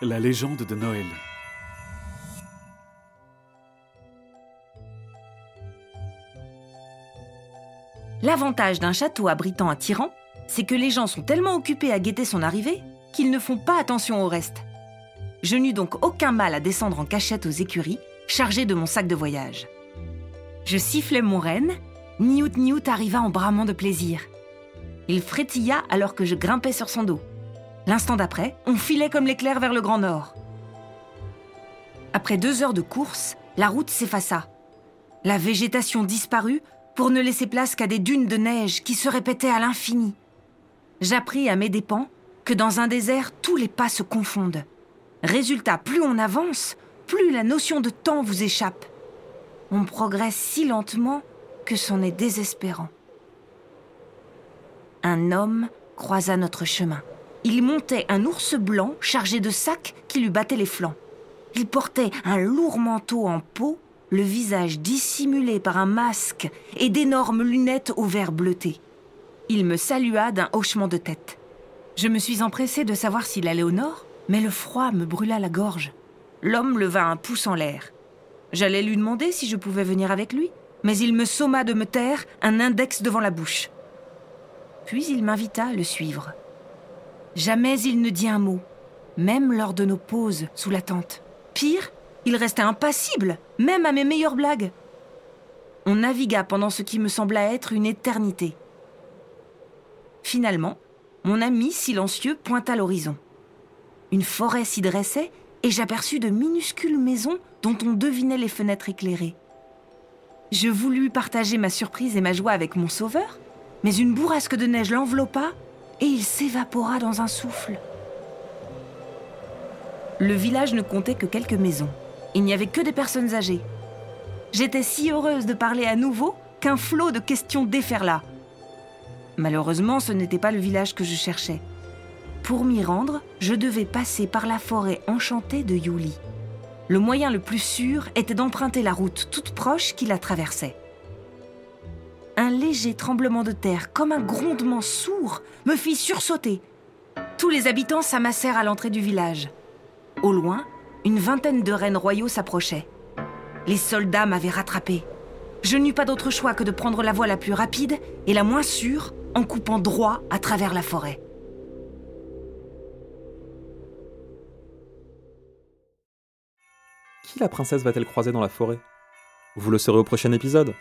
La légende de Noël. L'avantage d'un château abritant un tyran, c'est que les gens sont tellement occupés à guetter son arrivée qu'ils ne font pas attention au reste. Je n'eus donc aucun mal à descendre en cachette aux écuries, chargé de mon sac de voyage. Je sifflai mon renne, Niout Niout arriva en bramant de plaisir. Il frétilla alors que je grimpais sur son dos. L'instant d'après, on filait comme l'éclair vers le Grand Nord. Après deux heures de course, la route s'effaça. La végétation disparut pour ne laisser place qu'à des dunes de neige qui se répétaient à l'infini. J'appris à mes dépens que dans un désert, tous les pas se confondent. Résultat, plus on avance, plus la notion de temps vous échappe. On progresse si lentement que c'en est désespérant. Un homme croisa notre chemin. Il montait un ours blanc chargé de sacs qui lui battaient les flancs. Il portait un lourd manteau en peau, le visage dissimulé par un masque et d'énormes lunettes au verre bleuté. Il me salua d'un hochement de tête. Je me suis empressée de savoir s'il allait au nord, mais le froid me brûla la gorge. L'homme leva un pouce en l'air. J'allais lui demander si je pouvais venir avec lui, mais il me somma de me taire, un index devant la bouche. Puis il m'invita à le suivre. Jamais il ne dit un mot, même lors de nos pauses sous la tente. Pire, il restait impassible, même à mes meilleures blagues. On navigua pendant ce qui me sembla être une éternité. Finalement, mon ami silencieux pointa l'horizon. Une forêt s'y dressait et j'aperçus de minuscules maisons dont on devinait les fenêtres éclairées. Je voulus partager ma surprise et ma joie avec mon sauveur, mais une bourrasque de neige l'enveloppa et il s'évapora dans un souffle. Le village ne comptait que quelques maisons. Il n'y avait que des personnes âgées. J'étais si heureuse de parler à nouveau qu'un flot de questions déferla. Malheureusement, ce n'était pas le village que je cherchais. Pour m'y rendre, je devais passer par la forêt enchantée de Yuli. Le moyen le plus sûr était d'emprunter la route toute proche qui la traversait. Un léger tremblement de terre, comme un grondement sourd, me fit sursauter. Tous les habitants s'amassèrent à l'entrée du village. Au loin, une vingtaine de rennes royaux s'approchaient. Les soldats m'avaient rattrapé. Je n'eus pas d'autre choix que de prendre la voie la plus rapide et la moins sûre en coupant droit à travers la forêt. Qui la princesse va-t-elle croiser dans la forêt? Vous le saurez au prochain épisode.